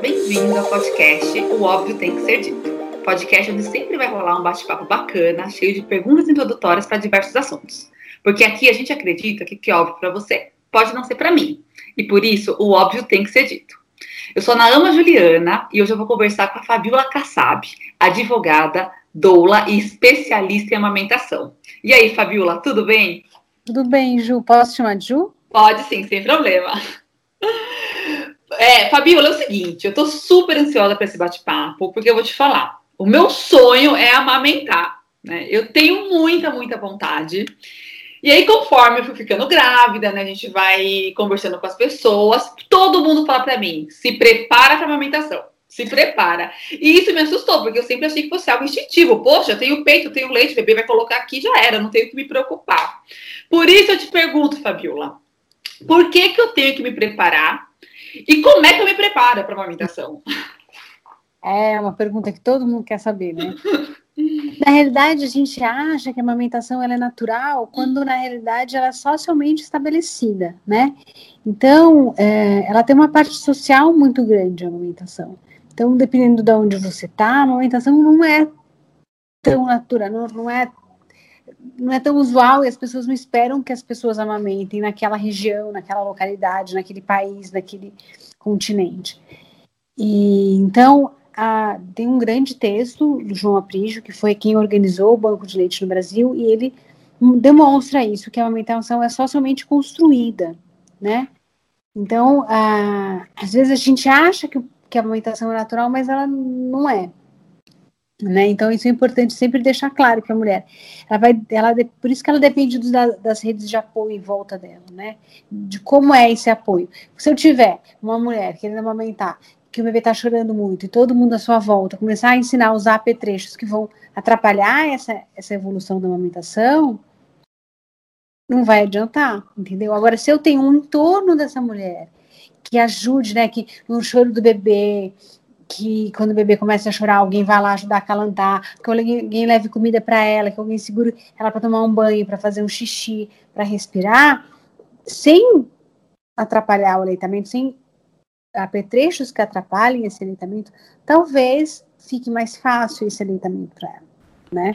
bem-vindo ao podcast O Óbvio Tem Que Ser Dito. Podcast onde sempre vai rolar um bate-papo bacana, cheio de perguntas introdutórias para diversos assuntos. Porque aqui a gente acredita que o que é óbvio para você pode não ser para mim. E por isso, o óbvio tem que ser dito. Eu sou a Naama Juliana e hoje eu vou conversar com a Fabiola Kassab, advogada, doula e especialista em amamentação. E aí, Fabiola, tudo bem? Tudo bem, Ju. Posso chamar de Ju? Pode sim, sem problema. É, Fabiola, é o seguinte, eu tô super ansiosa para esse bate-papo, porque eu vou te falar. O meu sonho é amamentar, né? Eu tenho muita, muita vontade. E aí, conforme eu fui ficando grávida, né, a gente vai conversando com as pessoas, todo mundo fala para mim: se prepara para amamentação, se prepara. E isso me assustou, porque eu sempre achei que fosse algo instintivo. Poxa, eu tenho peito, eu tenho leite, o bebê vai colocar aqui, já era, não tenho que me preocupar. Por isso eu te pergunto, Fabiola, por que, que eu tenho que me preparar e como é que eu me preparo para a amamentação? É uma pergunta que todo mundo quer saber, né? Na realidade, a gente acha que a amamentação ela é natural, quando na realidade ela é socialmente estabelecida, né? Então, é, ela tem uma parte social muito grande, a amamentação. Então, dependendo de onde você está, a amamentação não é tão natural, não, não é não é tão usual e as pessoas não esperam que as pessoas amamentem naquela região, naquela localidade, naquele país, naquele continente. E então a, tem um grande texto do João Aprígio, que foi quem organizou o Banco de Leite no Brasil, e ele demonstra isso, que a amamentação é socialmente construída, né? Então, a, às vezes a gente acha que, que a amamentação é natural, mas ela não é. Né? Então, isso é importante sempre deixar claro que a mulher, ela vai, ela, por isso que ela depende dos, das redes de apoio em volta dela, né? De como é esse apoio. Se eu tiver uma mulher querendo amamentar, que o bebê está chorando muito, e todo mundo à sua volta começar a ensinar a usar apetrechos que vão atrapalhar essa, essa evolução da amamentação, não vai adiantar, entendeu? Agora, se eu tenho um entorno dessa mulher que ajude, né, que no choro do bebê, que quando o bebê começa a chorar, alguém vai lá ajudar a calentar, que alguém leve comida para ela, que alguém segure ela para tomar um banho, para fazer um xixi, para respirar, sem atrapalhar o aleitamento, sem apetrechos que atrapalhem esse aleitamento, talvez fique mais fácil esse aleitamento para ela, né?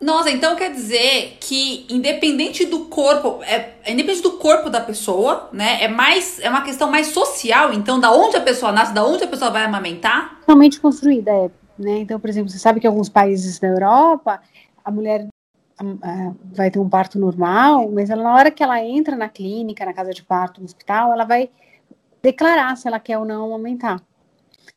Nossa, então quer dizer que independente do corpo, é, é, independente do corpo da pessoa, né? É mais é uma questão mais social, então da onde a pessoa nasce, da onde a pessoa vai amamentar? Totalmente construída, é, né? Então, por exemplo, você sabe que em alguns países da Europa a mulher a, a, vai ter um parto normal, mas ela, na hora que ela entra na clínica, na casa de parto, no hospital, ela vai declarar se ela quer ou não amamentar.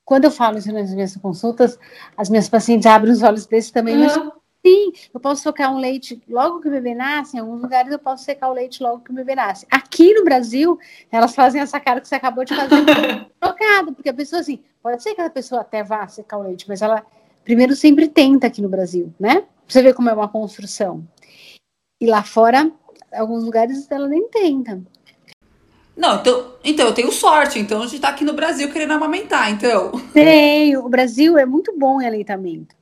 Quando eu falo isso nas minhas consultas, as minhas pacientes abrem os olhos desse também, uhum. mas Sim, eu posso tocar um leite logo que o bebê nasce, em alguns lugares eu posso secar o leite logo que o bebê nasce. Aqui no Brasil, elas fazem essa cara que você acabou de fazer, trocado, porque a pessoa assim, pode ser que a pessoa até vá secar o leite, mas ela primeiro sempre tenta aqui no Brasil, né? Pra você ver como é uma construção. E lá fora, alguns lugares ela nem tenta. Não, então, então eu tenho sorte, então a gente tá aqui no Brasil querendo amamentar, então. Tenho, o Brasil é muito bom em aleitamento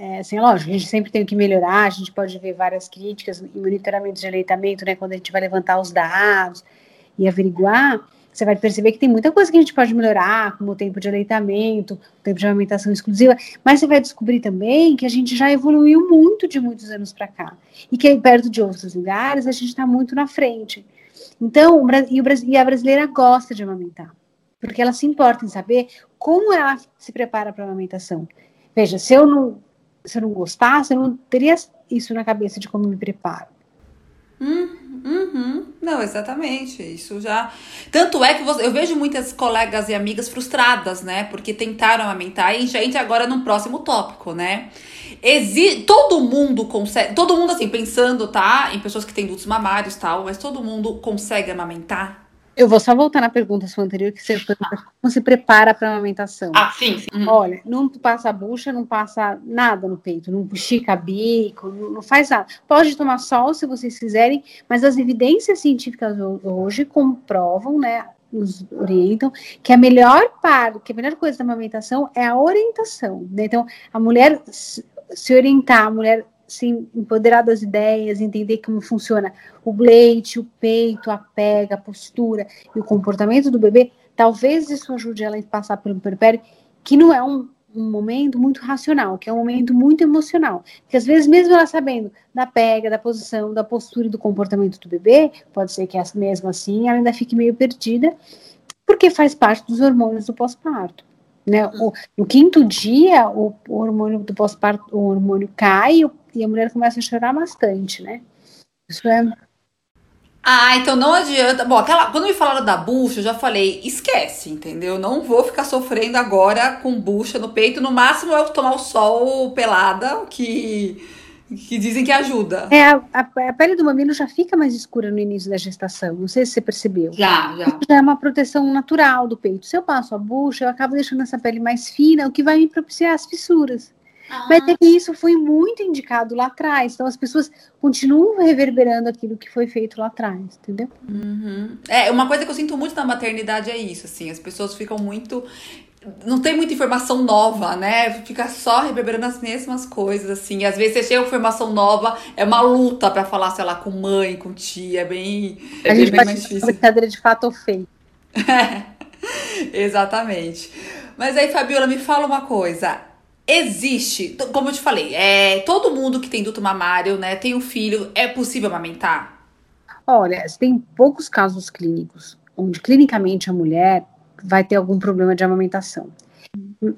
é, assim, lógico, a gente sempre tem que melhorar, a gente pode ver várias críticas em monitoramento de aleitamento, né, quando a gente vai levantar os dados e averiguar, você vai perceber que tem muita coisa que a gente pode melhorar, como o tempo de aleitamento, o tempo de amamentação exclusiva, mas você vai descobrir também que a gente já evoluiu muito de muitos anos para cá, e que perto de outros lugares a gente está muito na frente. Então, e a brasileira gosta de amamentar, porque ela se importa em saber como ela se prepara para a amamentação. Veja, se eu não se eu não gostasse, eu não teria isso na cabeça de como me preparo. Hum, uhum. Não, exatamente. Isso já. Tanto é que você... eu vejo muitas colegas e amigas frustradas, né? Porque tentaram amamentar e gente agora no próximo tópico, né? Exi... Todo mundo consegue. Todo mundo, assim, pensando, tá? Em pessoas que têm dutos mamários e tal, mas todo mundo consegue amamentar? Eu vou só voltar na pergunta sua anterior, que você pergunta como se prepara para a amamentação. Ah, sim, sim. Uhum. Olha, não passa a bucha, não passa nada no peito, não estica bico, não, não faz nada. Pode tomar sol se vocês quiserem, mas as evidências científicas hoje comprovam, né, nos orientam que a melhor parte, que a melhor coisa da amamentação é a orientação. Né? Então, a mulher se orientar, a mulher se empoderar das ideias, entender como funciona o leite, o peito, a pega, a postura e o comportamento do bebê, talvez isso ajude ela a passar pelo puerpério, que não é um, um momento muito racional, que é um momento muito emocional. Porque às vezes, mesmo ela sabendo da pega, da posição, da postura e do comportamento do bebê, pode ser que mesmo assim ela ainda fique meio perdida, porque faz parte dos hormônios do pós-parto. Né? O, no quinto dia, o, o hormônio do pós-parto, o hormônio cai e a mulher começa a chorar bastante, né? Isso é ah, então não adianta. Bom, aquela, quando me falaram da bucha, eu já falei, esquece, entendeu? Não vou ficar sofrendo agora com bucha no peito. No máximo eu tomar o sol pelada, que, que dizem que ajuda. É, a, a, pele do mamilo já fica mais escura no início da gestação. Não sei se você percebeu. Já, já. Isso já é uma proteção natural do peito. Se eu passo a bucha, eu acabo deixando essa pele mais fina, o que vai me propiciar as fissuras. Ah. Mas é que isso foi muito indicado lá atrás. Então as pessoas continuam reverberando aquilo que foi feito lá atrás, entendeu? Uhum. É, uma coisa que eu sinto muito na maternidade é isso, assim, as pessoas ficam muito. Não tem muita informação nova, né? Fica só reverberando as mesmas coisas, assim. Às vezes você chega com informação nova, é uma luta para falar, sei lá, com mãe, com tia, é bem. É a gente bem mais difícil. brincadeira de fato ou feio. É, exatamente. Mas aí, Fabiola, me fala uma coisa existe, como eu te falei, é, todo mundo que tem duto mamário, né, tem um filho, é possível amamentar? Olha, tem poucos casos clínicos onde clinicamente a mulher vai ter algum problema de amamentação.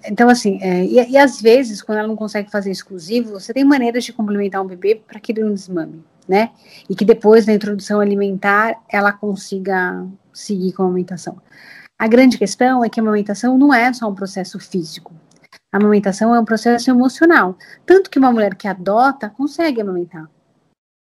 Então, assim, é, e, e, às vezes, quando ela não consegue fazer exclusivo, você tem maneiras de complementar um bebê para que ele não desmame, né? E que depois, na introdução alimentar, ela consiga seguir com a amamentação. A grande questão é que a amamentação não é só um processo físico, a amamentação é um processo emocional. Tanto que uma mulher que adota consegue amamentar.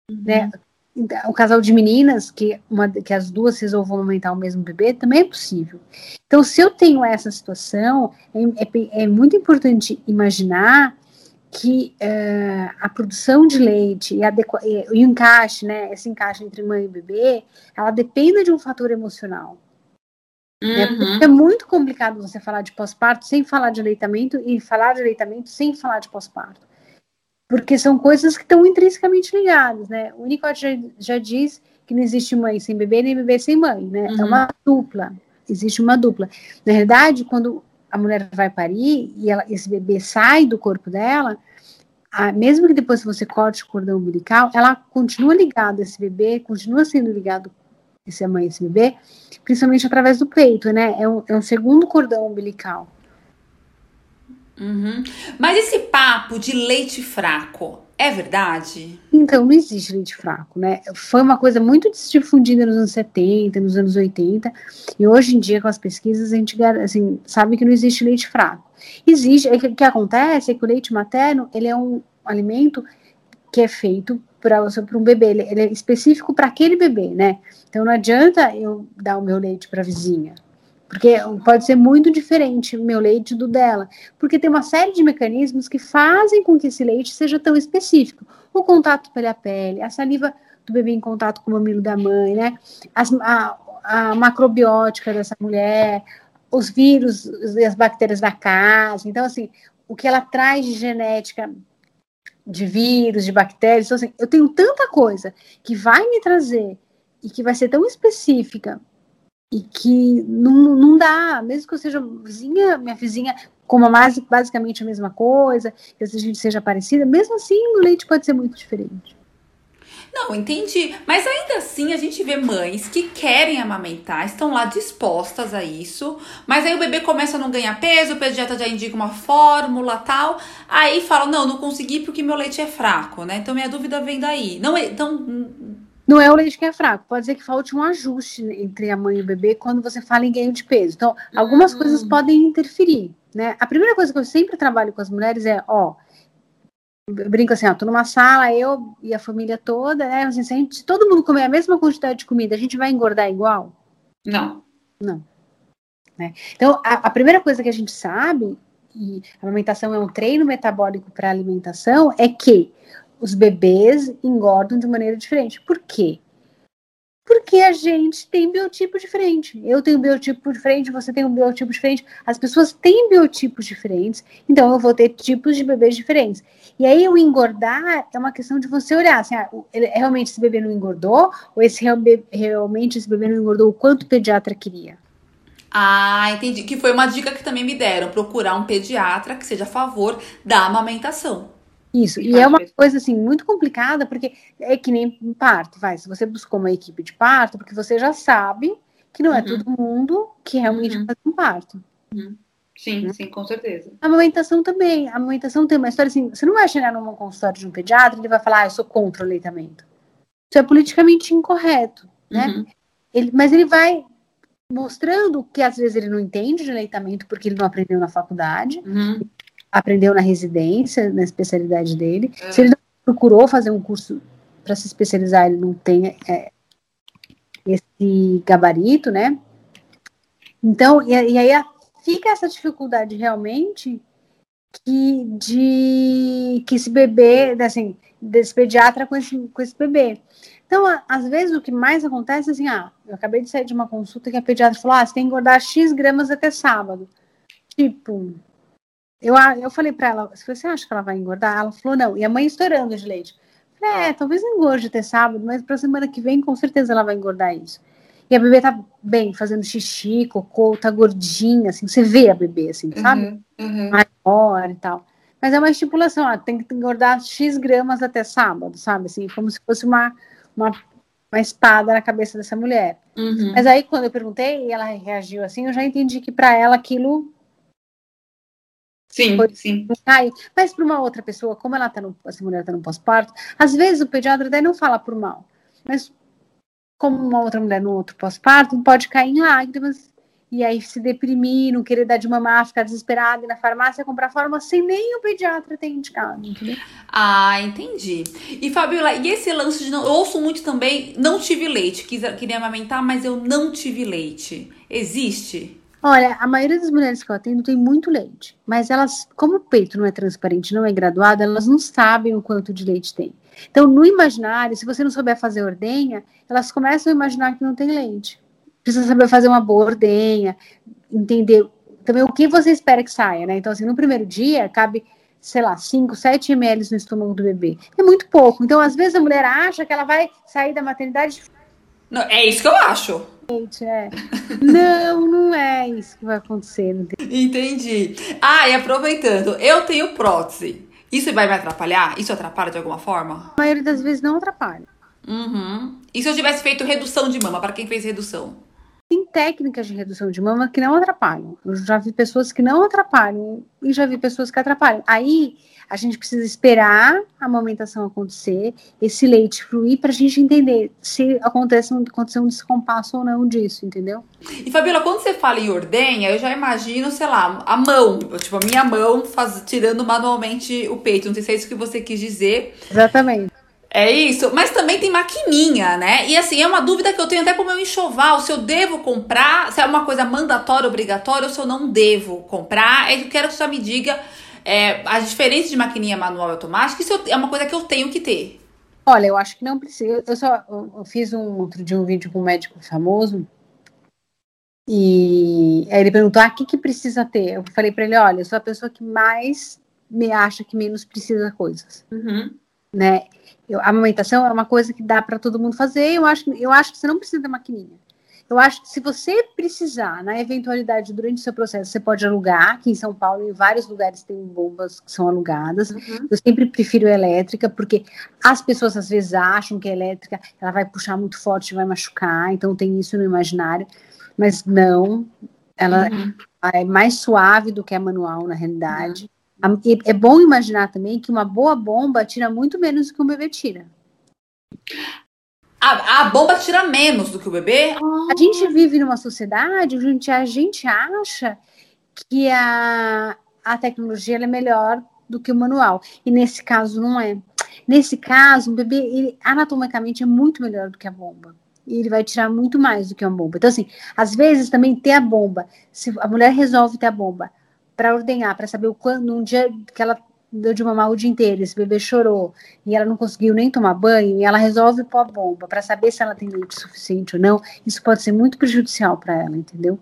Uhum. Né? Então, o casal de meninas, que, uma, que as duas resolvam amamentar o mesmo bebê, também é possível. Então, se eu tenho essa situação, é, é, é muito importante imaginar que uh, a produção de leite e, e, o encaixe, né, esse encaixe entre mãe e bebê, ela depende de um fator emocional. Né? Uhum. É muito complicado você falar de pós-parto sem falar de aleitamento e falar de aleitamento sem falar de pós-parto. Porque são coisas que estão intrinsecamente ligadas, né? O Winnicott já, já diz que não existe mãe sem bebê, nem bebê sem mãe, né? É uhum. É uma dupla. Existe uma dupla. Na verdade, quando a mulher vai parir e ela, esse bebê sai do corpo dela, a, mesmo que depois você corte o cordão umbilical, ela continua ligada a esse bebê, continua sendo ligado esse mãe, esse bebê, principalmente através do peito, né? É um, é um segundo cordão umbilical. Uhum. Mas esse papo de leite fraco é verdade? Então, não existe leite fraco, né? Foi uma coisa muito difundida nos anos 70, nos anos 80, e hoje em dia, com as pesquisas, a gente assim, sabe que não existe leite fraco. Existe, é que, o que acontece é que o leite materno, ele é um alimento que é feito para um bebê, ele, ele é específico para aquele bebê, né? Então não adianta eu dar o meu leite para a vizinha, porque pode ser muito diferente o meu leite do dela, porque tem uma série de mecanismos que fazem com que esse leite seja tão específico. O contato pele a pele, a saliva do bebê em contato com o mamilo da mãe, né? As, a, a macrobiótica dessa mulher, os vírus e as bactérias da casa. Então, assim, o que ela traz de genética de vírus, de bactérias. Então, assim, eu tenho tanta coisa que vai me trazer e que vai ser tão específica e que não, não dá, mesmo que eu seja vizinha, minha vizinha coma mais, basicamente a mesma coisa, que a gente seja parecida, mesmo assim o leite pode ser muito diferente. Não, entendi. Mas ainda assim a gente vê mães que querem amamentar, estão lá dispostas a isso, mas aí o bebê começa a não ganhar peso, o pediatra já indica uma fórmula tal, aí fala, não, não consegui porque meu leite é fraco, né? Então minha dúvida vem daí. Não é, então não é o leite que é fraco, pode ser que falte um ajuste entre a mãe e o bebê quando você fala em ganho de peso. Então, algumas uhum. coisas podem interferir, né? A primeira coisa que eu sempre trabalho com as mulheres é, ó, brinco assim, ó, tô numa sala, eu e a família toda, né? Assim, se, gente, se todo mundo comer a mesma quantidade de comida, a gente vai engordar igual? Não. Não. Né? Então, a, a, primeira coisa que a gente sabe, e a amamentação é um treino metabólico para alimentação, é que os bebês engordam de maneira diferente. Por quê? Porque a gente tem biotipo diferente. Eu tenho biotipo diferente, você tem um biotipo diferente. As pessoas têm biotipos diferentes, então eu vou ter tipos de bebês diferentes. E aí o engordar é uma questão de você olhar, assim, ah, realmente esse bebê não engordou? Ou esse realmente esse bebê não engordou o quanto o pediatra queria? Ah, entendi. Que foi uma dica que também me deram, procurar um pediatra que seja a favor da amamentação. Isso, e é uma coisa assim muito complicada, porque é que nem parto, vai. Se você buscou uma equipe de parto, porque você já sabe que não é uhum. todo mundo que realmente uhum. faz um parto. Uhum. Sim, né? sim, com certeza. A amamentação também. A amamentação tem uma história assim: você não vai chegar num consultório de um pediatra e ele vai falar, ah, eu sou contra o aleitamento. Isso é politicamente incorreto, né? Uhum. Ele, mas ele vai mostrando que às vezes ele não entende de aleitamento porque ele não aprendeu na faculdade, uhum. Aprendeu na residência, na especialidade dele. É. Se ele não procurou fazer um curso para se especializar, ele não tem é, esse gabarito, né? Então, e, e aí fica essa dificuldade realmente que de que esse bebê, assim, desse pediatra com esse, com esse bebê. Então, às vezes, o que mais acontece é assim, ah, eu acabei de sair de uma consulta que a pediatra falou, ah, você tem que engordar X gramas até sábado. Tipo, eu, eu falei para ela, você acha que ela vai engordar? Ela falou, não. E a mãe estourando de leite. falei, é, talvez engorde até sábado, mas para semana que vem, com certeza ela vai engordar isso. E a bebê tá bem, fazendo xixi, cocô, tá gordinha, assim, você vê a bebê, assim, sabe? Uhum, uhum. Maior e tal. Mas é uma estipulação, ó, tem que engordar X gramas até sábado, sabe? Assim, como se fosse uma uma, uma espada na cabeça dessa mulher. Uhum. Mas aí, quando eu perguntei e ela reagiu assim, eu já entendi que para ela aquilo. Sim, sim. Mas para uma outra pessoa, como ela tá no, essa mulher está no pós-parto, às vezes o pediatra até não fala por mal. Mas como uma outra mulher no outro pós-parto, pode cair em lágrimas e aí se deprimir, não querer dar de mamar, ficar desesperado, ir na farmácia comprar fórmula sem nem o pediatra ter indicado, entendeu? Ah, entendi. E Fabiola, e esse lance de não. Eu ouço muito também, não tive leite, quis, queria amamentar, mas eu não tive leite. Existe? Olha, a maioria das mulheres que eu atendo tem muito leite, mas elas, como o peito não é transparente, não é graduado, elas não sabem o quanto de leite tem. Então, no imaginário, se você não souber fazer ordenha, elas começam a imaginar que não tem leite precisa saber fazer uma boa ordenha, entender também o que você espera que saia, né? Então, assim, no primeiro dia, cabe, sei lá, 5, 7 ml no estômago do bebê. É muito pouco. Então, às vezes, a mulher acha que ela vai sair da maternidade. Não, é isso que eu acho. É. Não, não é isso que vai acontecer. Entendi. Ah, e aproveitando, eu tenho prótese. Isso vai me atrapalhar? Isso atrapalha de alguma forma? A maioria das vezes não atrapalha. Uhum. E se eu tivesse feito redução de mama, para quem fez redução? Técnicas de redução de mama que não atrapalham. Eu já vi pessoas que não atrapalham e já vi pessoas que atrapalham. Aí a gente precisa esperar a amamentação acontecer, esse leite fluir, para a gente entender se acontece um, aconteceu um descompasso ou não disso, entendeu? E Fabiola, quando você fala em ordenha, eu já imagino, sei lá, a mão, tipo, a minha mão faz, tirando manualmente o peito. Não sei se é isso que você quis dizer. Exatamente. É isso, mas também tem maquininha, né? E assim, é uma dúvida que eu tenho até com o meu enxoval, se eu devo comprar, se é uma coisa mandatória, obrigatória, ou se eu não devo comprar. Eu quero que você me diga é, a diferença de maquininha manual e automática, isso é uma coisa que eu tenho que ter. Olha, eu acho que não precisa. Eu só eu fiz um outro dia um vídeo com um médico famoso e aí ele perguntou: ah, o que, que precisa ter? Eu falei para ele: olha, eu sou a pessoa que mais me acha que menos precisa coisas. Uhum. Né? Eu, a amamentação é uma coisa que dá para todo mundo fazer. Eu acho, eu acho que você não precisa da maquininha. Eu acho que se você precisar, na eventualidade, durante o seu processo, você pode alugar. Aqui em São Paulo, em vários lugares tem bombas que são alugadas. Uhum. Eu sempre prefiro elétrica, porque as pessoas às vezes acham que a elétrica ela vai puxar muito forte, vai machucar. Então tem isso no imaginário. Mas não, ela uhum. é mais suave do que a manual, na realidade. É bom imaginar também que uma boa bomba tira muito menos do que um bebê tira. A, a bomba tira menos do que o bebê? A gente vive numa sociedade onde a gente acha que a, a tecnologia é melhor do que o manual. E nesse caso não é. Nesse caso, o bebê, ele, anatomicamente, é muito melhor do que a bomba. E ele vai tirar muito mais do que uma bomba. Então, assim, às vezes também ter a bomba, se a mulher resolve ter a bomba, para ordenhar, para saber o quando, num dia que ela deu de mamar o dia inteiro, esse bebê chorou e ela não conseguiu nem tomar banho, e ela resolve pôr a bomba para saber se ela tem leite suficiente ou não, isso pode ser muito prejudicial para ela, entendeu?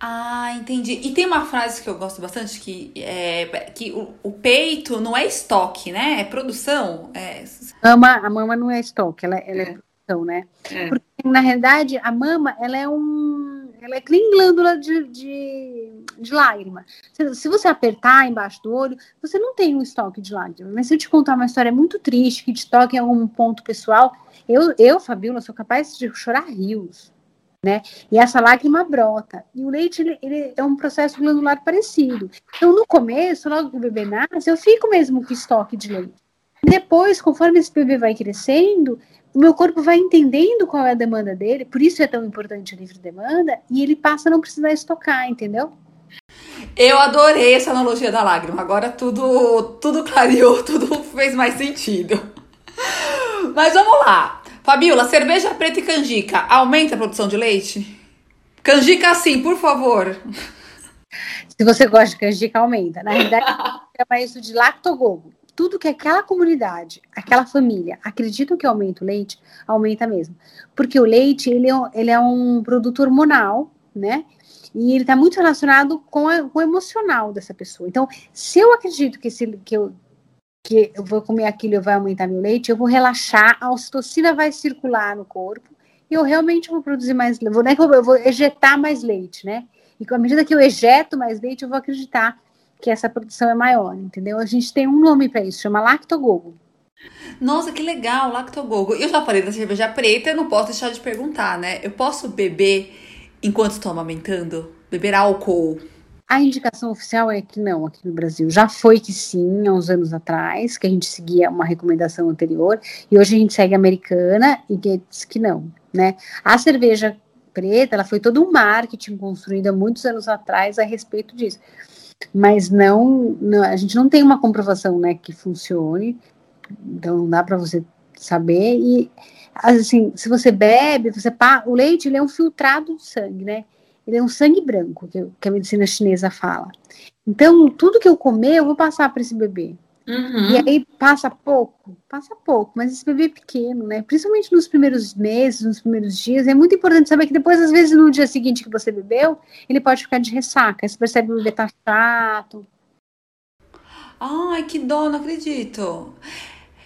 Ah, entendi. E tem uma frase que eu gosto bastante que é que o, o peito não é estoque, né? É produção. É... A, mama, a mama não é estoque, ela, ela é. é produção, né? É. Porque na realidade a mama ela é um ela é que nem glândula de, de, de lágrima. Se, você apertar embaixo do olho, você não tem um estoque de lágrimas. Mas se eu te contar uma história muito triste, que te toque em algum ponto pessoal, eu, eu Fabiola, sou capaz de chorar rios. Né? E essa lágrima brota. E o leite ele, ele, é um processo glandular parecido. Então, no começo, logo que o bebê nasce, eu fico mesmo com estoque de leite. Depois, conforme esse bebê vai crescendo, o meu corpo vai entendendo qual é a demanda dele, por isso é tão importante a livre demanda, e ele passa a não precisar estocar, entendeu? Eu adorei essa analogia da lágrima. Agora tudo, tudo clareou, tudo fez mais sentido. Mas vamos lá. Fabiola, cerveja preta e canjica aumenta a produção de leite? Canjica sim, por favor. Se você gosta de canjica, aumenta. Na realidade, chama isso de lactogogo tudo que aquela comunidade, aquela família acredita que aumenta o leite, aumenta mesmo. Porque o leite, ele é, ele é um produto hormonal, né? E ele está muito relacionado com, a, com, o emocional dessa pessoa. Então, se eu acredito que, esse, que, eu, que eu vou comer aquilo e vai aumentar meu leite, eu vou relaxar, a ocitocina vai circular no corpo e eu realmente vou produzir mais leite. É que eu vou ejetar mais leite, né? E à medida que eu ejeto mais leite, eu vou acreditar que essa produção é maior, entendeu? A gente tem um nome para isso, chama lactogogo. Nossa, que legal, lactogogo. Eu já falei da cerveja preta, eu não posso deixar de perguntar, né? Eu posso beber enquanto estou amamentando? Beber álcool? A indicação oficial é que não, aqui no Brasil. Já foi que sim, há uns anos atrás, que a gente seguia uma recomendação anterior, e hoje a gente segue a americana e que diz que não, né? A cerveja preta, ela foi todo um marketing construído há muitos anos atrás a respeito disso mas não, não, a gente não tem uma comprovação, né, que funcione, então não dá para você saber e assim, se você bebe, você pá, o leite ele é um filtrado do sangue, né? Ele é um sangue branco que, que a medicina chinesa fala. Então, tudo que eu comer, eu vou passar para esse bebê. Uhum. E aí passa pouco, passa pouco, mas esse bebê é pequeno, né? Principalmente nos primeiros meses, nos primeiros dias, é muito importante saber que depois, às vezes, no dia seguinte que você bebeu, ele pode ficar de ressaca. Você percebe que o bebê tá chato. Ai, que dó, não acredito.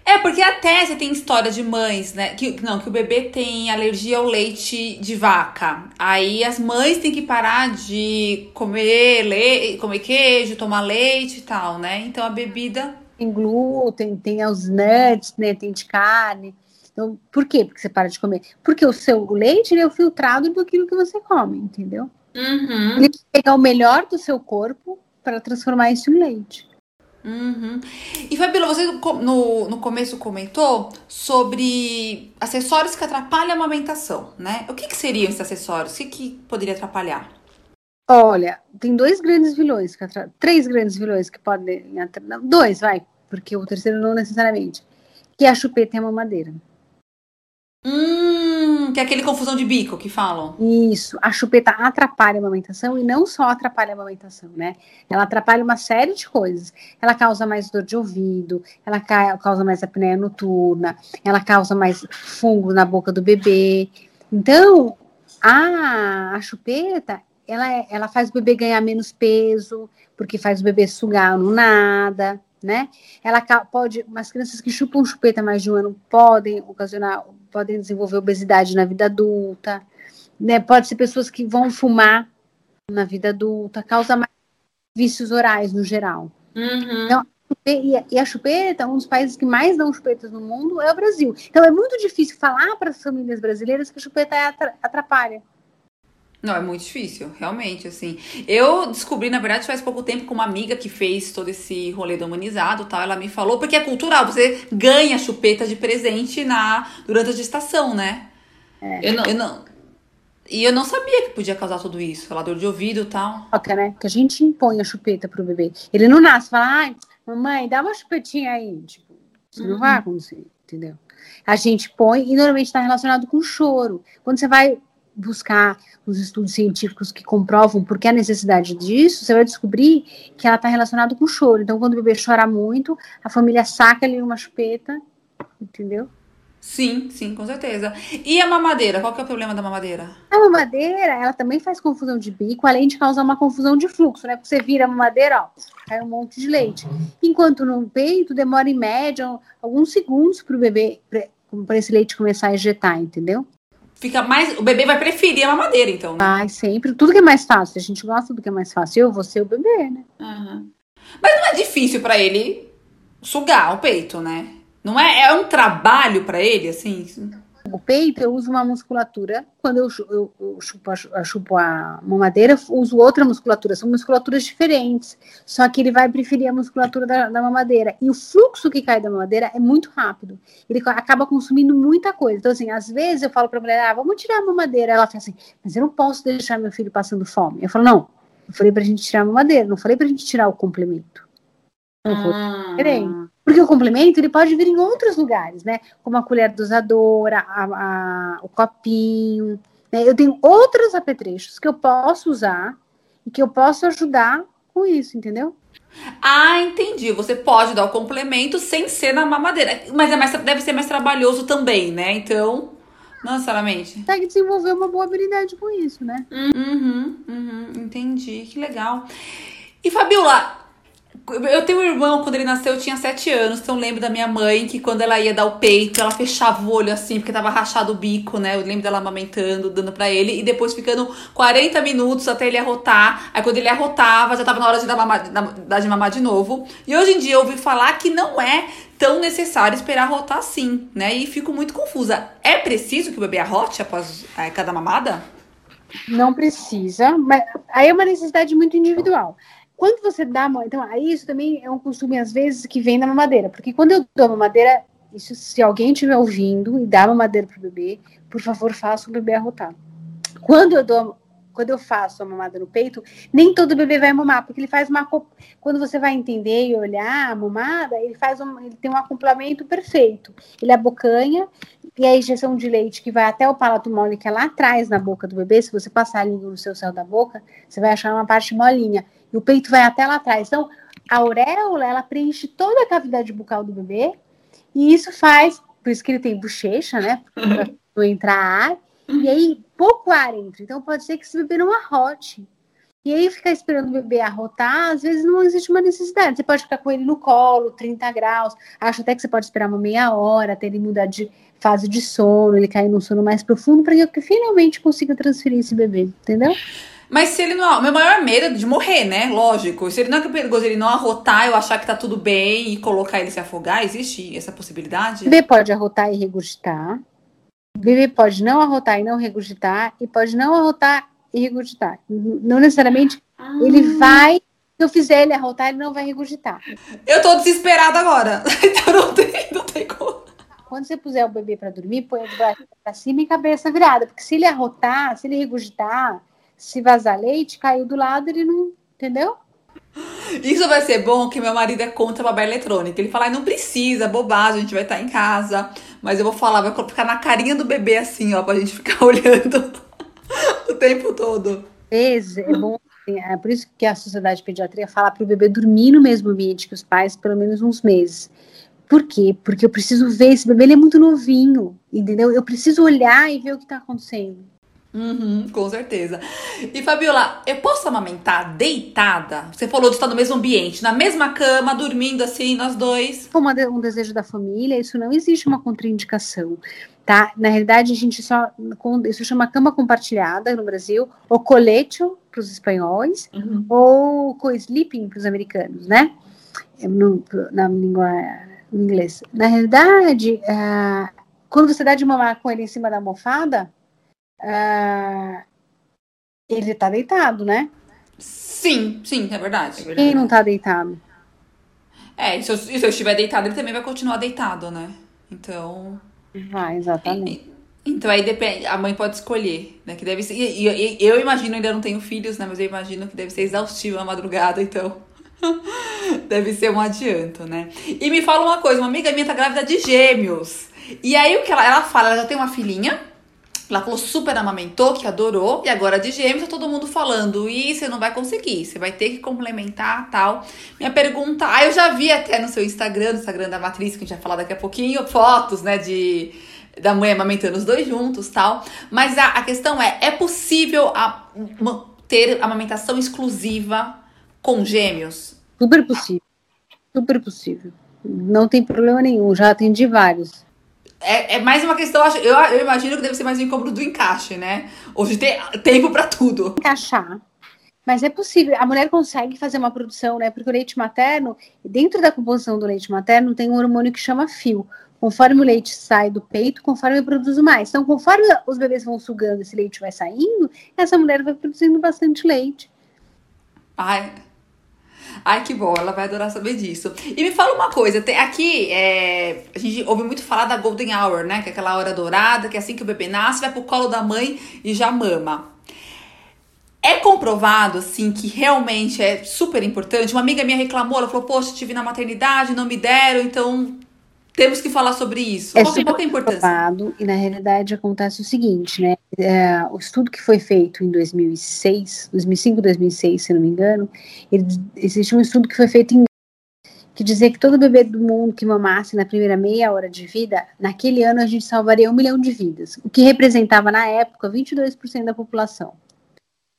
É, porque até você tem história de mães, né? Que, não, que o bebê tem alergia ao leite de vaca. Aí as mães têm que parar de comer, le comer queijo, tomar leite e tal, né? Então a bebida tem glúten, tem os nuts, né? Tem de carne. Então, por quê? Porque você para de comer? Porque o seu leite é o filtrado do que você come, entendeu? Uhum. Ele pegar o melhor do seu corpo para transformar isso em leite. Uhum. E Fabíola, você no, no começo comentou sobre acessórios que atrapalham a amamentação, né? O que, que seriam esses acessórios? O que, que poderia atrapalhar? Olha, tem dois grandes vilões, três grandes vilões que podem. Dois, vai, porque o terceiro não necessariamente. Que é a chupeta e a mamadeira. Hum, que é aquele confusão de bico que falam. Isso, a chupeta atrapalha a amamentação e não só atrapalha a amamentação, né? Ela atrapalha uma série de coisas. Ela causa mais dor de ouvido, ela causa mais apneia noturna, ela causa mais fungo na boca do bebê. Então, a, a chupeta ela, é, ela faz o bebê ganhar menos peso, porque faz o bebê sugar no nada, né? Ela pode, umas crianças que chupam chupeta mais de um ano podem ocasionar, podem desenvolver obesidade na vida adulta, né? Pode ser pessoas que vão fumar na vida adulta, causa mais vícios orais no geral. Uhum. Então, e a chupeta, um dos países que mais dão chupetas no mundo é o Brasil. Então é muito difícil falar para as famílias brasileiras que a chupeta atrapalha. Não, é muito difícil, realmente, assim. Eu descobri, na verdade, faz pouco tempo com uma amiga que fez todo esse rolê do humanizado tal. Ela me falou, porque é cultural, você ganha chupeta de presente na durante a gestação, né? É. Eu, não, eu não. E eu não sabia que podia causar tudo isso, ela dor de ouvido e tal. Ok, né? Que a gente impõe a chupeta pro bebê. Ele não nasce, fala, ai, mamãe, dá uma chupetinha aí. Tipo, isso uhum. não vai acontecer, entendeu? A gente põe, e normalmente está relacionado com choro. Quando você vai buscar os estudos científicos que comprovam por que a necessidade disso, você vai descobrir que ela está relacionada com o choro. Então, quando o bebê chora muito, a família saca ali uma chupeta, entendeu? Sim, sim, com certeza. E a mamadeira? Qual que é o problema da mamadeira? A mamadeira, ela também faz confusão de bico, além de causar uma confusão de fluxo, né? Porque você vira a mamadeira, ó, cai um monte de leite. Enquanto no peito demora em média alguns segundos para o bebê, para esse leite começar a injetar, entendeu? Fica mais. O bebê vai preferir a mamadeira, então. Né? Vai, sempre. Tudo que é mais fácil. A gente gosta do que é mais fácil. Eu, você, o bebê, né? Uhum. Mas não é difícil para ele sugar o peito, né? Não é, é um trabalho para ele, assim? O peito, eu uso uma musculatura. Quando eu, eu, eu chupo, a, chupo a mamadeira, uso outra musculatura. São musculaturas diferentes. Só que ele vai preferir a musculatura da, da mamadeira. E o fluxo que cai da mamadeira é muito rápido. Ele acaba consumindo muita coisa. Então, assim, às vezes eu falo pra mulher, ah, vamos tirar a mamadeira. Ela fala assim, mas eu não posso deixar meu filho passando fome. Eu falo, não, eu falei pra gente tirar a mamadeira, não falei pra gente tirar o complemento. Não ah. diferente. Porque o complemento ele pode vir em outros lugares, né? Como a colher dosadora, a, a, o copinho. Né? Eu tenho outros apetrechos que eu posso usar e que eu posso ajudar com isso, entendeu? Ah, entendi. Você pode dar o complemento sem ser na mamadeira. Mas é mais, deve ser mais trabalhoso também, né? Então, não necessariamente. Consegue desenvolver uma boa habilidade com isso, né? Uhum, uhum, entendi. Que legal. E Fabiola, eu tenho um irmão, quando ele nasceu, eu tinha 7 anos, então eu lembro da minha mãe que quando ela ia dar o peito, ela fechava o olho assim, porque tava rachado o bico, né? Eu lembro dela amamentando, dando para ele, e depois ficando 40 minutos até ele arrotar. Aí quando ele arrotava, já tava na hora de dar, mamar, dar de mamar de novo. E hoje em dia eu ouvi falar que não é tão necessário esperar arrotar assim, né? E fico muito confusa. É preciso que o bebê arrote após é, cada mamada? Não precisa, mas aí é uma necessidade muito individual. Quando você dá, então, aí isso também é um costume, às vezes, que vem da mamadeira, porque quando eu dou mamadeira, isso, se alguém estiver ouvindo e dá mamadeira pro bebê, por favor, faça o bebê arrotar. Quando eu dou quando eu faço a mamada no peito, nem todo bebê vai mamar, porque ele faz uma. Quando você vai entender e olhar a mamada, ele faz um, ele tem um acoplamento perfeito. Ele abocanha e a injeção de leite que vai até o palato mole, que é lá atrás na boca do bebê, se você passar a língua no seu céu da boca, você vai achar uma parte molinha e o peito vai até lá atrás. Então, a auréola, ela preenche toda a cavidade bucal do bebê, e isso faz, por isso que ele tem bochecha, né? Para entrar ar, e aí pouco ar entra. Então, pode ser que esse bebê não arrote. E aí, ficar esperando o bebê arrotar, às vezes não existe uma necessidade. Você pode ficar com ele no colo, 30 graus. Acho até que você pode esperar uma meia hora até ele mudar de fase de sono, ele cair num sono mais profundo, para que eu finalmente consiga transferir esse bebê, entendeu? Mas se ele não. O meu maior medo é de morrer, né? Lógico. Se ele não é perigoso ele não arrotar, eu achar que tá tudo bem e colocar ele se afogar, existe essa possibilidade? O bebê pode arrotar e regurgitar. O bebê pode não arrotar e não regurgitar. E pode não arrotar regurgitar. Não necessariamente ah. ele vai. Se eu fizer ele arrotar, ele não vai regurgitar. Eu tô desesperada agora. Então não tem, não tem como. Quando você puser o bebê para dormir, põe de braço pra cima e cabeça virada. Porque se ele arrotar, se ele regurgitar se vazar leite, caiu do lado, ele não. Entendeu? Isso vai ser bom que meu marido é contra a babá eletrônica. Ele fala, não precisa, bobagem, a gente vai estar em casa. Mas eu vou falar, vai ficar na carinha do bebê assim, ó, pra gente ficar olhando o tempo todo. É bom. Assim, é por isso que a Sociedade de Pediatria fala para o bebê dormir no mesmo ambiente que os pais, pelo menos uns meses. Por quê? Porque eu preciso ver esse bebê, ele é muito novinho, entendeu? Eu preciso olhar e ver o que está acontecendo. Uhum, com certeza. E Fabiola, eu posso amamentar deitada? Você falou de estar no mesmo ambiente, na mesma cama, dormindo assim, nós dois. Como um desejo da família, isso não existe uma contraindicação, tá? Na realidade, a gente só. Isso chama cama compartilhada no Brasil, ou colecho para os espanhóis, uhum. ou co-sleeping para os americanos, né? No, na língua inglesa. Na realidade, uh, quando você dá de mamar com ele em cima da almofada ah, ele tá deitado, né? Sim, sim, é verdade. Quem não tá deitado? É, e se, eu, se eu estiver deitado, ele também vai continuar deitado, né? Então. Vai, exatamente. Então aí depende, a mãe pode escolher, né? Que deve ser. E, e, eu imagino, ainda não tenho filhos, né? Mas eu imagino que deve ser exaustivo a madrugada, então. deve ser um adianto, né? E me fala uma coisa, uma amiga minha tá grávida de gêmeos. E aí o que ela, ela fala, ela já tem uma filhinha ela falou super amamentou, que adorou, e agora de gêmeos tá todo mundo falando, e você não vai conseguir, você vai ter que complementar tal. Minha pergunta, ah, eu já vi até no seu Instagram, no Instagram da Matriz, que a gente vai falar daqui a pouquinho, fotos, né, de da mãe amamentando os dois juntos tal. Mas a, a questão é, é possível a, uma, ter amamentação exclusiva com gêmeos? Super possível. Super possível. Não tem problema nenhum, já atendi vários. É, é mais uma questão, eu, eu imagino que deve ser mais um incômodo do encaixe, né? Hoje tem tempo para tudo. Encaixar. Mas é possível, a mulher consegue fazer uma produção, né? Porque o leite materno, dentro da composição do leite materno, tem um hormônio que chama fio. Conforme o leite sai do peito, conforme eu produzo mais. Então, conforme os bebês vão sugando, esse leite vai saindo, essa mulher vai produzindo bastante leite. Ai, Ai, que bom, ela vai adorar saber disso. E me fala uma coisa, tem aqui, é, a gente ouve muito falar da Golden Hour, né? Que é aquela hora dourada, que é assim que o bebê nasce, vai pro colo da mãe e já mama. É comprovado, assim, que realmente é super importante. Uma amiga minha reclamou, ela falou, poxa, tive na maternidade, não me deram, então temos que falar sobre isso. É qual, qual é a importância? E na realidade acontece o seguinte, né? É, o estudo que foi feito em 2006, 2005, 2006, se não me engano, ele, existe um estudo que foi feito em que dizia que todo bebê do mundo que mamasse na primeira meia hora de vida, naquele ano a gente salvaria um milhão de vidas, o que representava na época 22% da população.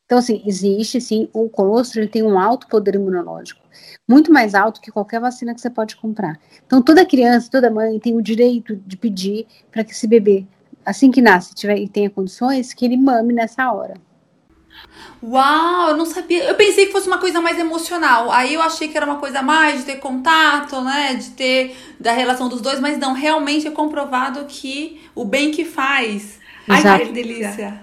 Então, assim, existe sim, o colostro ele tem um alto poder imunológico, muito mais alto que qualquer vacina que você pode comprar. Então, toda criança, toda mãe tem o direito de pedir para que esse bebê, assim que nasce tiver, e tenha condições, que ele mame nessa hora. Uau, eu não sabia. Eu pensei que fosse uma coisa mais emocional. Aí eu achei que era uma coisa mais de ter contato, né? De ter da relação dos dois, mas não, realmente é comprovado que o bem que faz. Exato. Ai, que delícia.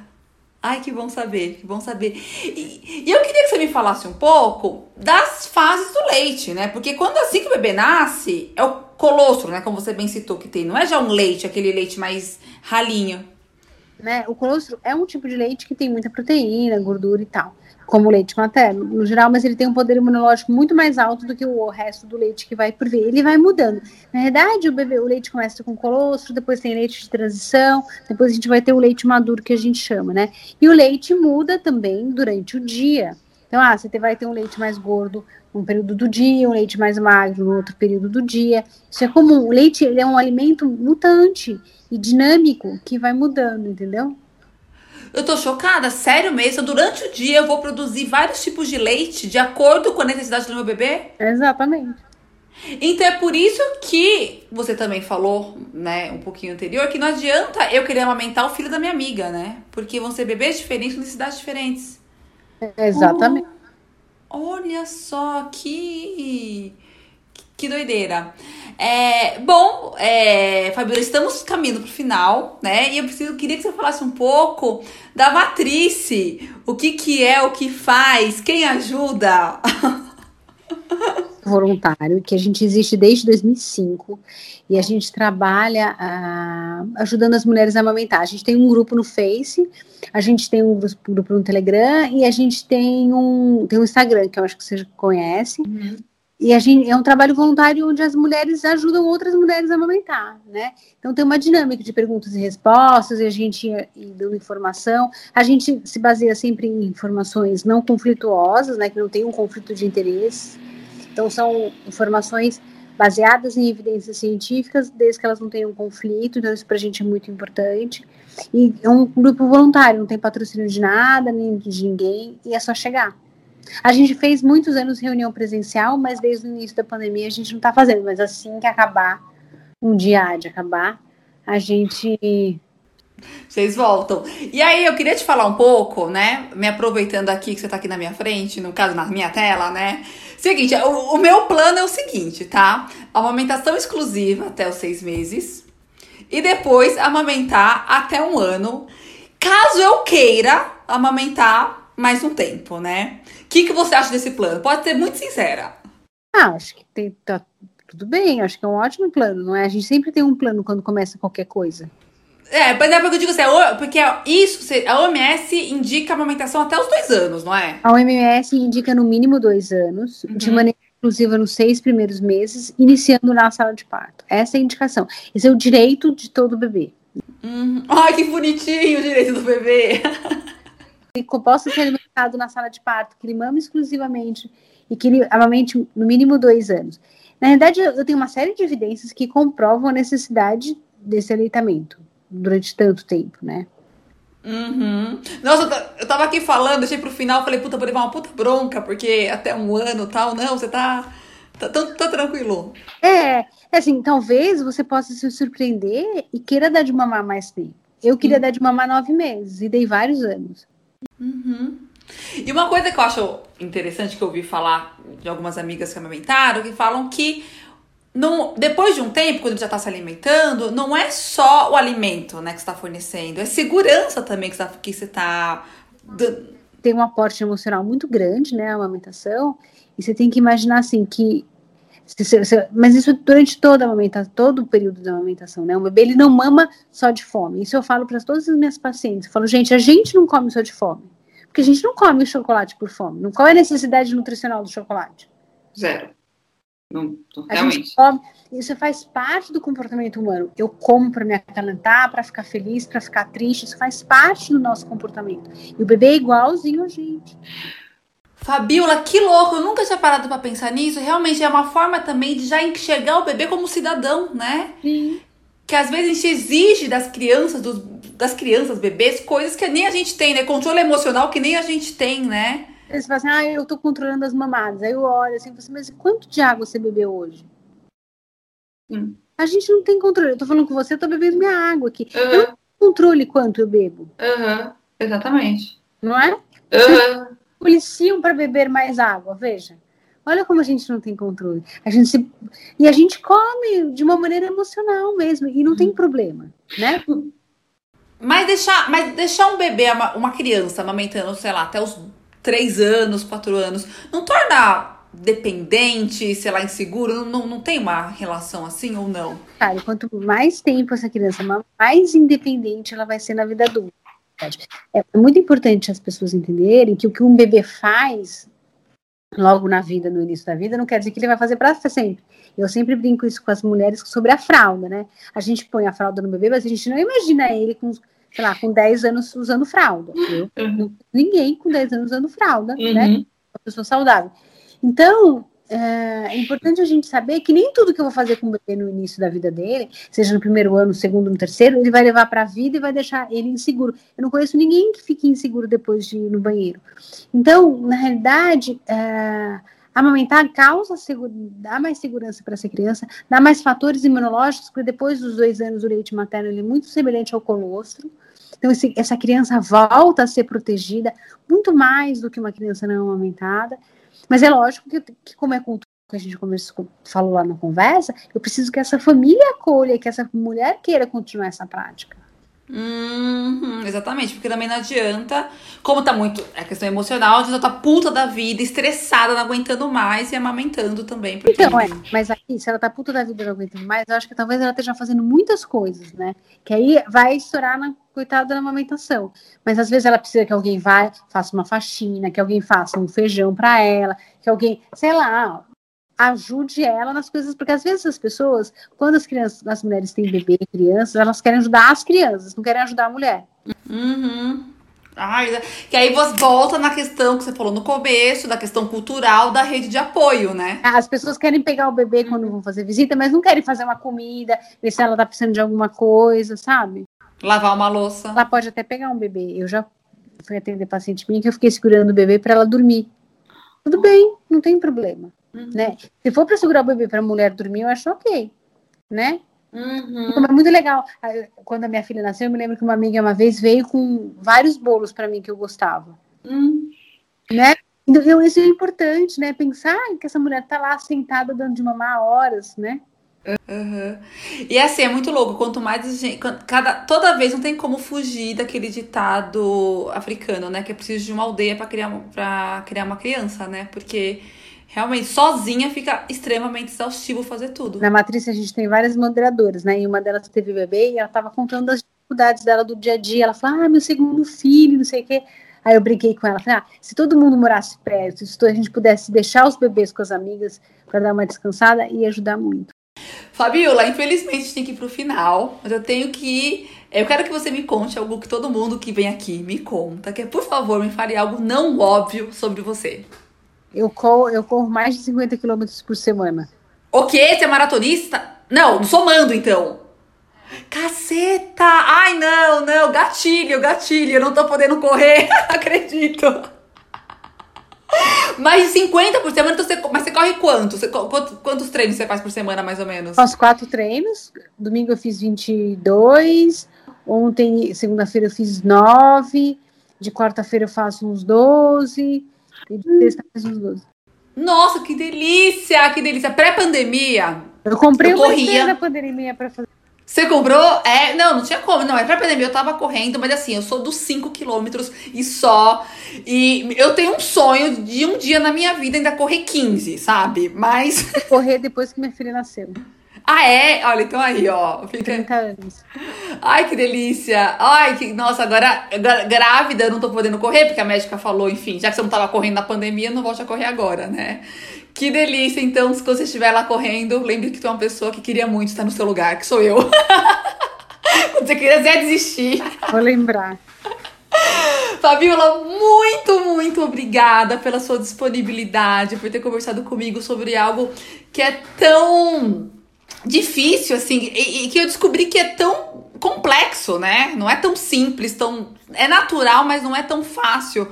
Ai, que bom saber, que bom saber. E, e, eu queria que você me falasse um pouco das fases do leite, né? Porque quando assim que o bebê nasce, é o colostro, né? Como você bem citou que tem. Não é já um leite, aquele leite mais ralinho. Né? O colostro é um tipo de leite que tem muita proteína, gordura e tal como o leite materno, no geral, mas ele tem um poder imunológico muito mais alto do que o resto do leite que vai por vir. Ele vai mudando. Na verdade, o bebê, o leite começa com colostro, depois tem leite de transição, depois a gente vai ter o leite maduro que a gente chama, né? E o leite muda também durante o dia. Então, ah, você vai ter um leite mais gordo num período do dia, um leite mais magro no outro período do dia. Isso é comum. O leite ele é um alimento mutante e dinâmico que vai mudando, entendeu? Eu tô chocada, sério mesmo. Durante o dia eu vou produzir vários tipos de leite de acordo com a necessidade do meu bebê? Exatamente. Então é por isso que você também falou, né, um pouquinho anterior, que não adianta eu querer amamentar o filho da minha amiga, né? Porque vão ser bebês diferentes com necessidades diferentes. Exatamente. Oh, olha só que que doideira. É, bom, é, Fabiola, estamos caminhando para o final, né? E eu preciso, queria que você falasse um pouco da matrice. O que, que é, o que faz, quem ajuda? voluntário, que a gente existe desde 2005 e a gente trabalha ah, ajudando as mulheres a amamentar. A gente tem um grupo no Face, a gente tem um grupo no Telegram e a gente tem um, tem um Instagram, que eu acho que você conhece, uhum. E a gente, é um trabalho voluntário onde as mulheres ajudam outras mulheres a amamentar, né? Então tem uma dinâmica de perguntas e respostas, e a gente dando informação. A gente se baseia sempre em informações não conflituosas, né? Que não tem um conflito de interesse. Então são informações baseadas em evidências científicas, desde que elas não tenham conflito, então isso para a gente é muito importante. E é um grupo voluntário, não tem patrocínio de nada, nem de ninguém, e é só chegar. A gente fez muitos anos reunião presencial, mas desde o início da pandemia a gente não está fazendo. Mas assim que acabar, um dia há de acabar, a gente. Vocês voltam. E aí, eu queria te falar um pouco, né? Me aproveitando aqui que você está aqui na minha frente, no caso, na minha tela, né? Seguinte, o, o meu plano é o seguinte, tá? Amamentação exclusiva até os seis meses. E depois amamentar até um ano. Caso eu queira amamentar mais um tempo, né? Que, que você acha desse plano? Pode ser muito sincera. Ah, acho que tem, tá tudo bem, acho que é um ótimo plano, não é? A gente sempre tem um plano quando começa qualquer coisa. É, mas é porque eu digo assim, é porque isso, a OMS indica a amamentação até os dois anos, não é? A OMS indica no mínimo dois anos, uhum. de maneira exclusiva nos seis primeiros meses, iniciando na sala de parto. Essa é a indicação. Esse é o direito de todo bebê. Uhum. Ai, que bonitinho o direito do bebê. que possa ser alimentado na sala de parto, que ele mama exclusivamente e que ele amamente no mínimo dois anos. Na verdade, eu tenho uma série de evidências que comprovam a necessidade desse aleitamento durante tanto tempo, né? Uhum. Nossa, eu tava aqui falando, deixei pro final, falei, puta, vou levar uma puta bronca, porque até um ano tal, não, você tá Tá, tá, tá tranquilo. É, assim, talvez você possa se surpreender e queira dar de mamar mais tempo. Eu queria uhum. dar de mamar nove meses e dei vários anos. Uhum. E uma coisa que eu acho interessante que eu ouvi falar de algumas amigas que amamentaram, que falam que não, depois de um tempo, quando já está se alimentando, não é só o alimento né, que está fornecendo, é segurança também que você está. Tem um aporte emocional muito grande, né? A amamentação. E você tem que imaginar assim que mas isso durante toda a amamentação, todo o período da amamentação, né? O bebê ele não mama só de fome. Isso eu falo para todas as minhas pacientes. Eu falo, gente, a gente não come só de fome. Porque a gente não come chocolate por fome. Não qual é a necessidade nutricional do chocolate? Zero. Não, realmente. Come, isso faz parte do comportamento humano. Eu como para me acalentar, para ficar feliz, para ficar triste. Isso faz parte do nosso comportamento. E o bebê é igualzinho a gente. Fabiola, que louco! Eu nunca tinha parado para pensar nisso. Realmente é uma forma também de já enxergar o bebê como cidadão, né? Sim. Que às vezes a gente exige das crianças, dos, das crianças, bebês, coisas que nem a gente tem, né? Controle emocional que nem a gente tem, né? Eles falam assim, ah, eu tô controlando as mamadas. Aí eu olho assim, assim mas quanto de água você bebeu hoje? Hum. A gente não tem controle. Eu tô falando com você, eu tô bebendo minha água aqui. Uhum. Eu não tenho controle quanto eu bebo. Uhum. Exatamente. Não é? Uhum policiam para beber mais água, veja. Olha como a gente não tem controle. A gente se... E a gente come de uma maneira emocional mesmo, e não tem uhum. problema, né? Mas deixar, mas deixar um bebê, uma, criança amamentando, sei lá, até os três anos, quatro anos, não torna dependente, sei lá, inseguro? Não, não, não tem uma relação assim ou não? Cara, quanto mais tempo essa criança, mais independente ela vai ser na vida adulta. É muito importante as pessoas entenderem que o que um bebê faz logo na vida, no início da vida, não quer dizer que ele vai fazer para sempre. Eu sempre brinco isso com as mulheres sobre a fralda, né? A gente põe a fralda no bebê, mas a gente não imagina ele com, sei lá, com 10 anos usando fralda. Uhum. Ninguém com 10 anos usando fralda, né? uhum. né? Uma pessoa saudável. Então, é, importante a gente saber que nem tudo que eu vou fazer com o bebê no início da vida dele, seja no primeiro ano, no segundo, no terceiro, ele vai levar para a vida e vai deixar ele inseguro. Eu não conheço ninguém que fique inseguro depois de ir no banheiro. Então, na realidade, é, amamentar causa dá mais segurança para essa criança, dá mais fatores imunológicos, porque depois dos dois anos o leite materno ele é muito semelhante ao colostro. Então, esse, essa criança volta a ser protegida muito mais do que uma criança não amamentada. Mas é lógico que, que como é cultura que a gente começou, falou lá na conversa, eu preciso que essa família acolha, que essa mulher queira continuar essa prática. Uhum, exatamente, porque também não adianta, como tá muito, é questão emocional, a gente tá puta da vida, estressada, não aguentando mais e amamentando também. Porque... Então, é, mas aqui, se ela tá puta da vida não aguentando mais, eu acho que talvez ela esteja fazendo muitas coisas, né? Que aí vai estourar na coitada da amamentação. Mas às vezes ela precisa que alguém vá, faça uma faxina, que alguém faça um feijão para ela, que alguém, sei lá, ajude ela nas coisas, porque às vezes as pessoas, quando as crianças, as mulheres têm bebê, crianças, elas querem ajudar as crianças, não querem ajudar a mulher. Uhum. Ai, que aí você volta na questão que você falou no começo, da questão cultural da rede de apoio, né? As pessoas querem pegar o bebê quando vão fazer visita, mas não querem fazer uma comida, ver se ela tá precisando de alguma coisa, sabe? Lavar uma louça. Ela pode até pegar um bebê. Eu já fui atender paciente minha que eu fiquei segurando o bebê para ela dormir. Tudo bem, não tem problema. Uhum. Né? Se for para segurar o bebê para a mulher dormir, eu acho ok, né? Uhum. Então, é muito legal. Quando a minha filha nasceu, eu me lembro que uma amiga uma vez veio com vários bolos para mim que eu gostava, uhum. né? Então, isso é importante, né? Pensar que essa mulher tá lá sentada dando de mamar horas, né? Uhum. E assim, é muito louco. Quanto mais gente. Cada, toda vez não tem como fugir daquele ditado africano, né? Que é preciso de uma aldeia para criar, criar uma criança, né? Porque realmente sozinha fica extremamente exaustivo fazer tudo. Na matriz a gente tem várias moderadoras, né? E uma delas teve bebê e ela estava contando as dificuldades dela do dia a dia. Ela falou: Ah, meu segundo filho, não sei o quê. Aí eu brinquei com ela, falei, ah, se todo mundo morasse perto, se a gente pudesse deixar os bebês com as amigas para dar uma descansada, ia ajudar muito. Fabiola, infelizmente a gente tem que ir pro final, mas eu tenho que. Eu quero que você me conte algo que todo mundo que vem aqui me conta, que é, por favor, me fale algo não óbvio sobre você. Eu corro, eu corro mais de 50 quilômetros por semana. O quê? Você é maratonista? Não, somando então. Caceta! Ai, não, não, gatilho, gatilho, eu não tô podendo correr, acredito. Mais de 50 por semana, então você, mas você corre quanto? Você, quantos, quantos treinos você faz por semana, mais ou menos? Faço quatro treinos. Domingo eu fiz 22. Ontem, segunda-feira, eu fiz 9. De quarta-feira eu faço uns 12. E de sexta eu faço uns 12. Nossa, que delícia! Que delícia! Pré-pandemia. Eu comprei Eu uma corria. na pandemia para fazer. Você comprou? É, não, não tinha como. Não, é pra pandemia. Eu tava correndo, mas assim, eu sou dos 5 quilômetros e só. E eu tenho um sonho de um dia na minha vida ainda correr 15, sabe? Mas. correr depois que minha filha nasceu. Ah, é? Olha, então aí, ó. Fica... 30 anos. Ai, que delícia. Ai, que. Nossa, agora grávida eu não tô podendo correr, porque a médica falou, enfim, já que você não tava correndo na pandemia, não volte a correr agora, né? Que delícia. Então, se você estiver lá correndo, lembre que tem uma pessoa que queria muito estar no seu lugar, que sou eu. Quando você quiser desistir. Vou lembrar. Fabiola, muito, muito obrigada pela sua disponibilidade, por ter conversado comigo sobre algo que é tão difícil, assim, e, e que eu descobri que é tão complexo, né? Não é tão simples, tão. É natural, mas não é tão fácil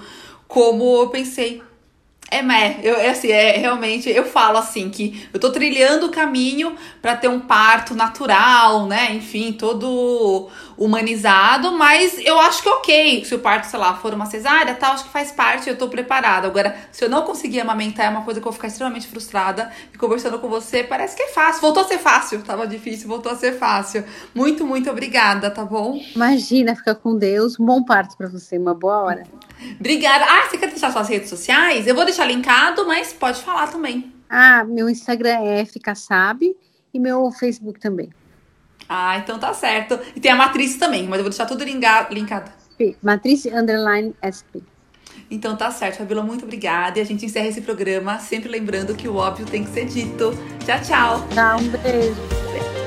como eu pensei. É, mas eu, é assim, é realmente, eu falo assim que eu tô trilhando o caminho para ter um parto natural, né? Enfim, todo humanizado, mas eu acho que ok, se o parto, sei lá, for uma cesárea, tal, acho que faz parte, eu tô preparada. Agora, se eu não conseguir amamentar, é uma coisa que eu vou ficar extremamente frustrada. E conversando com você, parece que é fácil. Voltou a ser fácil, tava difícil, voltou a ser fácil. Muito, muito obrigada, tá bom? Imagina, fica com Deus. Um bom parto para você, uma boa hora. Obrigada. Ah, você quer deixar suas redes sociais? Eu vou deixar linkado, mas pode falar também. Ah, meu Instagram é Fica Sabe e meu Facebook também. Ah, então tá certo. E tem a matriz também, mas eu vou deixar tudo linkado. Matriz Underline SP. Então tá certo, Fabiola, muito obrigada. E a gente encerra esse programa sempre lembrando que o óbvio tem que ser dito. Tchau, tchau. Tá, um beijo.